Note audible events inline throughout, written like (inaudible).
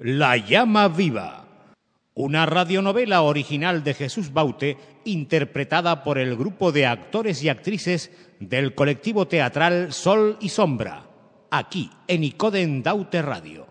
La llama viva. Una radionovela original de Jesús Baute interpretada por el grupo de actores y actrices del colectivo teatral Sol y Sombra, aquí en Icoden Daute Radio.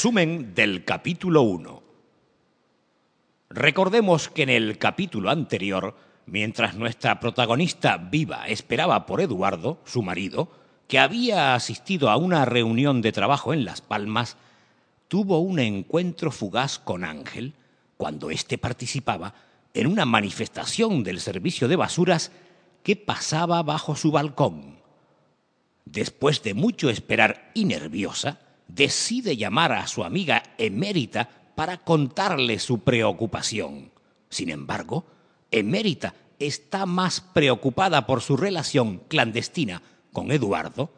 Resumen del capítulo 1. Recordemos que en el capítulo anterior, mientras nuestra protagonista viva esperaba por Eduardo, su marido, que había asistido a una reunión de trabajo en Las Palmas, tuvo un encuentro fugaz con Ángel cuando éste participaba en una manifestación del servicio de basuras que pasaba bajo su balcón. Después de mucho esperar y nerviosa, decide llamar a su amiga emérita para contarle su preocupación. Sin embargo, emérita está más preocupada por su relación clandestina con Eduardo,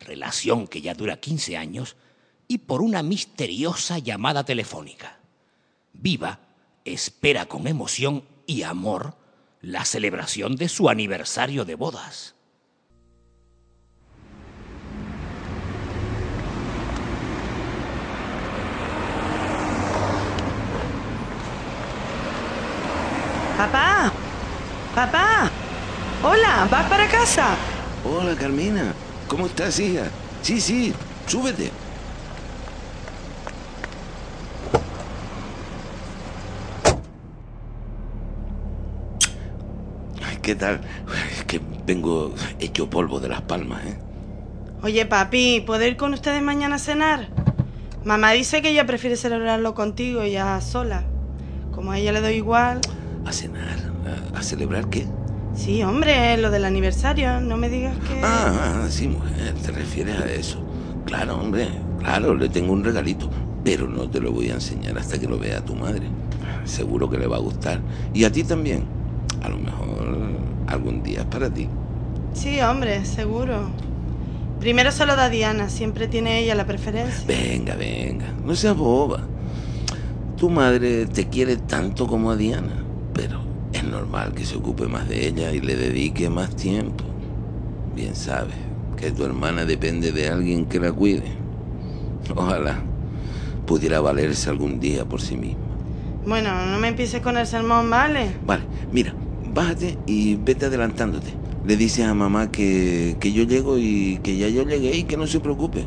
relación que ya dura 15 años, y por una misteriosa llamada telefónica. Viva espera con emoción y amor la celebración de su aniversario de bodas. Papá, papá, hola, ¿vas para casa? Hola Carmina, ¿cómo estás, hija? Sí, sí, súbete. ¿Qué tal? Es que vengo hecho polvo de las palmas, ¿eh? Oye, papi, ¿puedo ir con ustedes mañana a cenar? Mamá dice que ella prefiere celebrarlo contigo, ella sola. Como a ella le doy igual. ¿A cenar? ¿A, a celebrar qué? Sí, hombre, lo del aniversario, no me digas que... Ah, ah, sí, mujer, te refieres a eso. Claro, hombre, claro, le tengo un regalito, pero no te lo voy a enseñar hasta que lo vea tu madre. Seguro que le va a gustar. Y a ti también. A lo mejor algún día es para ti. Sí, hombre, seguro. Primero se lo da Diana, siempre tiene ella la preferencia. Venga, venga, no seas boba. Tu madre te quiere tanto como a Diana, normal que se ocupe más de ella y le dedique más tiempo. Bien sabes que tu hermana depende de alguien que la cuide. Ojalá pudiera valerse algún día por sí misma. Bueno, no me empieces con el sermón, ¿vale? Vale, mira, bájate y vete adelantándote. Le dices a mamá que, que yo llego y que ya yo llegué y que no se preocupe.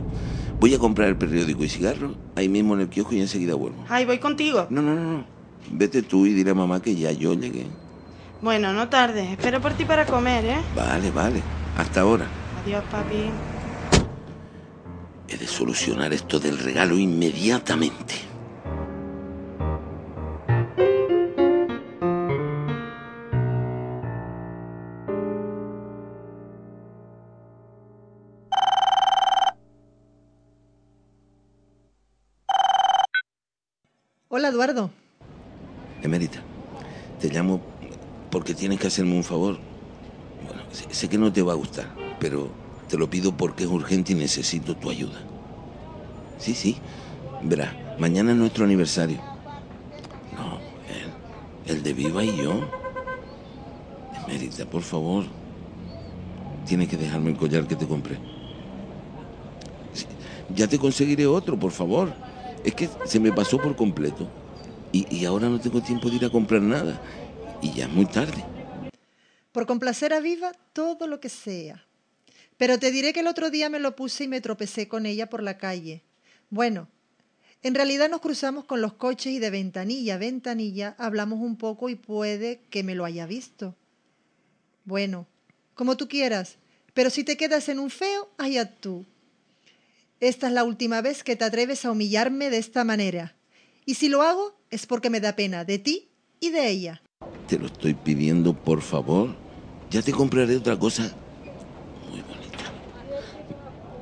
Voy a comprar el periódico y cigarros ahí mismo en el kiosco y enseguida vuelvo. Ay, voy contigo. No, no, no, no. Vete tú y dile a mamá que ya yo llegué. Bueno, no tardes. Espero por ti para comer, ¿eh? Vale, vale. Hasta ahora. Adiós, papi. He de solucionar esto del regalo inmediatamente. Hola, Eduardo. Emérita, te llamo porque tienes que hacerme un favor. Bueno, sé, que no te va a gustar, pero te lo pido porque es urgente y necesito tu ayuda. Sí, sí. Verás, mañana es nuestro aniversario. No, el, el de Viva y yo. Emérita, por favor. Tienes que dejarme el collar que te compré. Ya te conseguiré otro, por favor. Es que se me pasó por completo. Y ahora no tengo tiempo de ir a comprar nada. Y ya es muy tarde. Por complacer a Viva, todo lo que sea. Pero te diré que el otro día me lo puse y me tropecé con ella por la calle. Bueno, en realidad nos cruzamos con los coches y de ventanilla a ventanilla hablamos un poco y puede que me lo haya visto. Bueno, como tú quieras, pero si te quedas en un feo, allá tú. Esta es la última vez que te atreves a humillarme de esta manera. Y si lo hago es porque me da pena de ti y de ella. Te lo estoy pidiendo, por favor. Ya te compraré otra cosa muy bonita.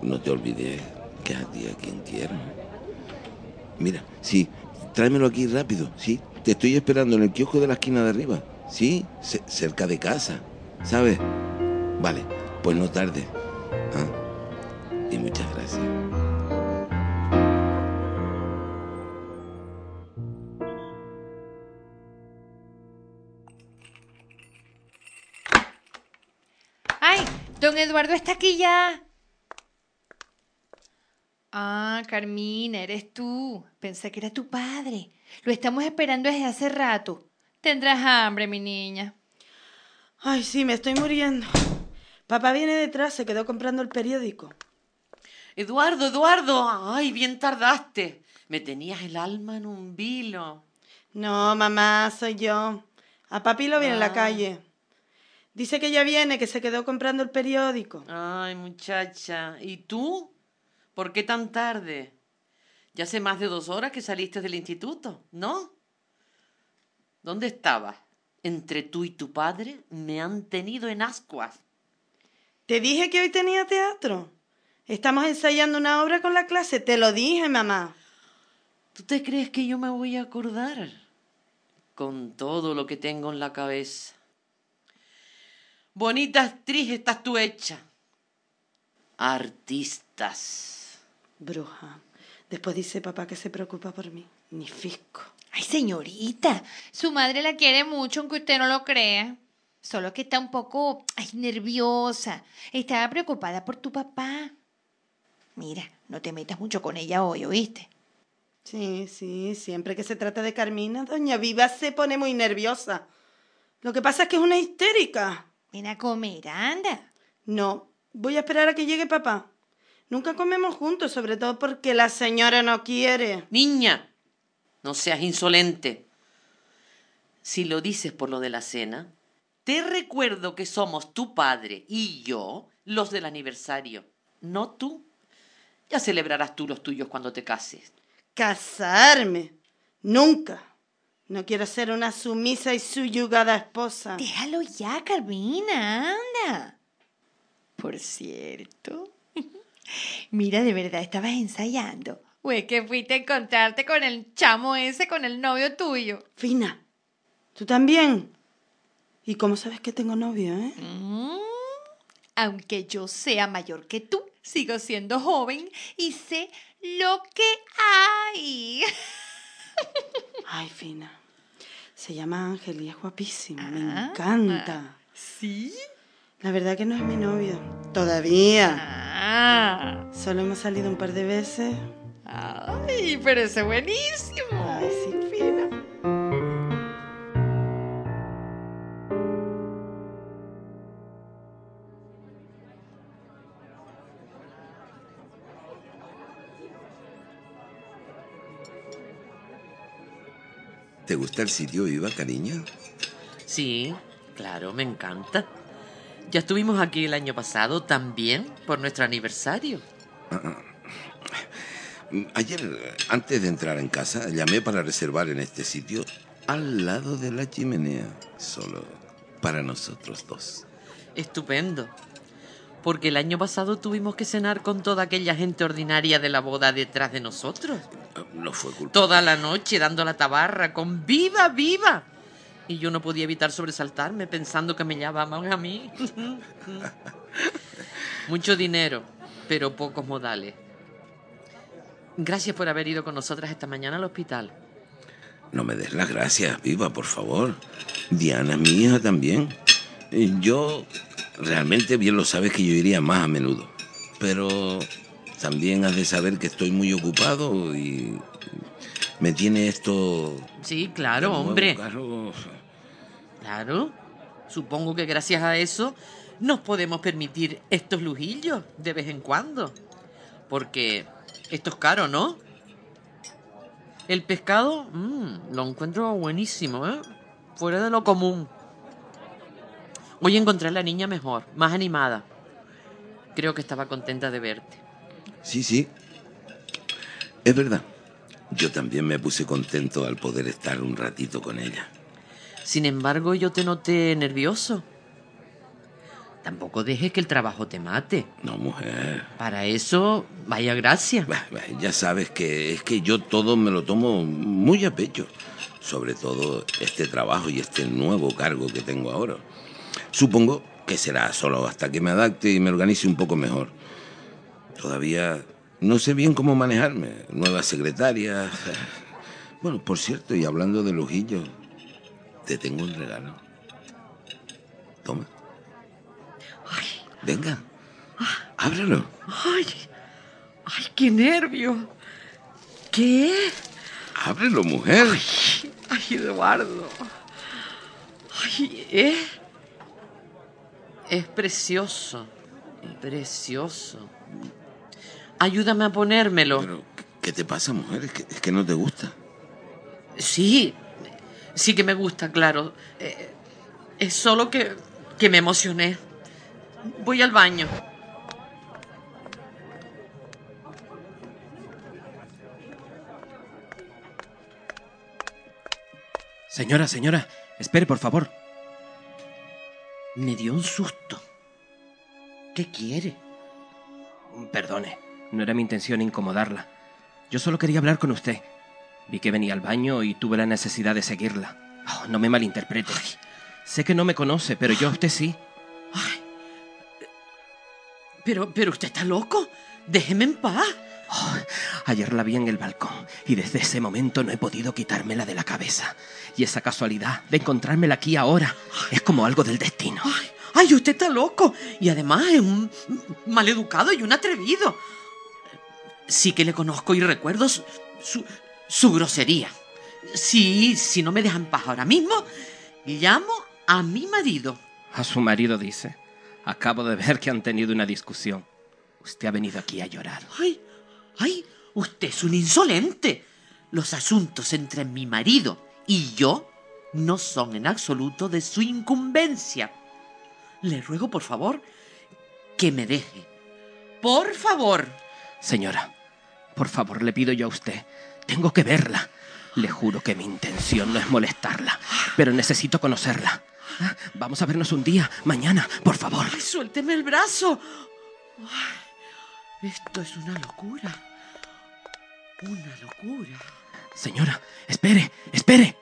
No te olvides que a ti a quien quiero. Mira, sí, tráemelo aquí rápido, sí. Te estoy esperando en el kiosco de la esquina de arriba. Sí, ce- cerca de casa. ¿Sabes? Vale, pues no tarde. ¿Ah? Y muchas gracias. Don Eduardo está aquí ya. Ah, Carmina, eres tú. Pensé que era tu padre. Lo estamos esperando desde hace rato. Tendrás hambre, mi niña. Ay, sí, me estoy muriendo. Papá viene detrás, se quedó comprando el periódico. Eduardo, Eduardo, ay, bien tardaste. Me tenías el alma en un vilo. No, mamá, soy yo. A papi lo vi en la Ah. calle. Dice que ya viene, que se quedó comprando el periódico. Ay, muchacha, ¿y tú? ¿Por qué tan tarde? Ya hace más de dos horas que saliste del instituto, ¿no? ¿Dónde estabas? Entre tú y tu padre me han tenido en ascuas. Te dije que hoy tenía teatro. Estamos ensayando una obra con la clase. Te lo dije, mamá. ¿Tú te crees que yo me voy a acordar? Con todo lo que tengo en la cabeza. Bonita actriz estás tú hecha. Artistas. Bruja. Después dice papá que se preocupa por mí. Ni fisco. Ay, señorita, su madre la quiere mucho, aunque usted no lo crea. Solo que está un poco ay, nerviosa. Estaba preocupada por tu papá. Mira, no te metas mucho con ella hoy, ¿oíste? Sí, sí, siempre que se trata de Carmina, doña Viva se pone muy nerviosa. Lo que pasa es que es una histérica. Ven a comer, anda. No, voy a esperar a que llegue papá. Nunca comemos juntos, sobre todo porque la señora no quiere. Niña, no seas insolente. Si lo dices por lo de la cena, te recuerdo que somos tu padre y yo los del aniversario, no tú. Ya celebrarás tú los tuyos cuando te cases. Casarme. Nunca. No quiero ser una sumisa y suyugada esposa. Déjalo ya, Carmina, anda. Por cierto. (laughs) Mira, de verdad estabas ensayando. O es que fuiste a encontrarte con el chamo ese, con el novio tuyo. Fina, ¿tú también? ¿Y cómo sabes que tengo novio, eh? Mm, Aunque yo sea mayor que tú, sigo siendo joven y sé lo que hay. (laughs) Ay, Fina. Se llama Ángel y es guapísimo, me Ah, encanta. ¿Sí? La verdad que no es mi novio. Todavía. Ah. Solo hemos salido un par de veces. Ay, pero es buenísimo. Ay, sí, ¿Te gusta el sitio, Iba, cariño? Sí, claro, me encanta. Ya estuvimos aquí el año pasado también por nuestro aniversario. Ayer, antes de entrar en casa, llamé para reservar en este sitio al lado de la chimenea, solo para nosotros dos. Estupendo. Porque el año pasado tuvimos que cenar con toda aquella gente ordinaria de la boda detrás de nosotros. No fue culpa. Toda la noche dando la tabarra con viva, viva. Y yo no podía evitar sobresaltarme pensando que me llamaban a mí. (laughs) Mucho dinero, pero pocos modales. Gracias por haber ido con nosotras esta mañana al hospital. No me des las gracias, Viva, por favor. Diana mi hija también. Yo, realmente bien lo sabes que yo iría más a menudo. Pero también has de saber que estoy muy ocupado y me tiene esto... Sí, claro, hombre. carro. Claro. Supongo que gracias a eso nos podemos permitir estos lujillos de vez en cuando. Porque esto es caro, ¿no? El pescado, mm, lo encuentro buenísimo, ¿eh? Fuera de lo común. Hoy encontré a la niña mejor, más animada. Creo que estaba contenta de verte. Sí, sí. Es verdad. Yo también me puse contento al poder estar un ratito con ella. Sin embargo, yo te noté nervioso. Tampoco dejes que el trabajo te mate. No, mujer. Para eso, vaya gracia. Bah, bah, Ya sabes que es que yo todo me lo tomo muy a pecho. Sobre todo este trabajo y este nuevo cargo que tengo ahora. Supongo que será solo hasta que me adapte y me organice un poco mejor. Todavía no sé bien cómo manejarme. Nuevas secretarias. (laughs) Bueno, por cierto, y hablando de lujillo, te tengo un regalo. Toma. Venga. Ábrelo. ¡Ay! ¡Ay, qué nervio! ¿Qué? Ábrelo, mujer. ¡Ay, Eduardo! ¡Ay, eh! Es precioso. Precioso. Ayúdame a ponérmelo. Pero, ¿qué te pasa, mujer? Es que, es que no te gusta. Sí, sí que me gusta, claro. Eh, es solo que, que me emocioné. Voy al baño. Señora, señora, espere, por favor. Me dio un susto. ¿Qué quiere? Perdone, no era mi intención incomodarla. Yo solo quería hablar con usted. Vi que venía al baño y tuve la necesidad de seguirla. Oh, no me malinterprete. Sé que no me conoce, pero yo a usted sí. Pero, pero usted está loco. Déjeme en paz. Oh, ayer la vi en el balcón y desde ese momento no he podido quitármela de la cabeza. Y esa casualidad de encontrármela aquí ahora es como algo del destino. Ay, ay, usted está loco. Y además es un maleducado y un atrevido. Sí que le conozco y recuerdo su, su, su grosería. Sí, si no me dejan paz ahora mismo, llamo a mi marido. A su marido dice. Acabo de ver que han tenido una discusión. Usted ha venido aquí a llorar. Ay, ay, usted es un insolente. Los asuntos entre mi marido y yo no son en absoluto de su incumbencia. Le ruego, por favor, que me deje. Por favor. Señora, por favor, le pido yo a usted. Tengo que verla. Le juro que mi intención no es molestarla, pero necesito conocerla. Vamos a vernos un día, mañana, por favor. Ay, suélteme el brazo. Esto es una locura. Una locura. Señora, espere, espere.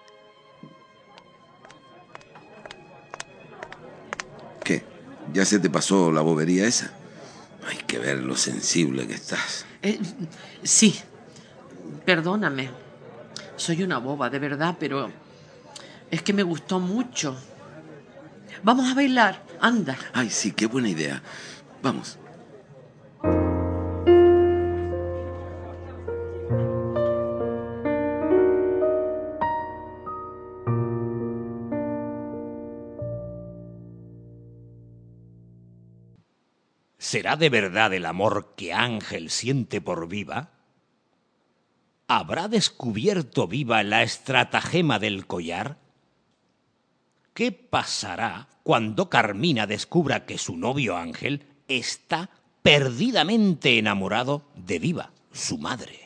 ¿Qué? ¿Ya se te pasó la bobería esa? Hay que ver lo sensible que estás. Eh, sí, perdóname. Soy una boba, de verdad, pero Es que me gustó mucho. Vamos a bailar, anda. Ay, sí, qué buena idea. Vamos. ¿Será de verdad el amor que Ángel siente por Viva? ¿Habrá descubierto Viva la estratagema del collar? ¿Qué pasará cuando Carmina descubra que su novio Ángel está perdidamente enamorado de Viva, su madre?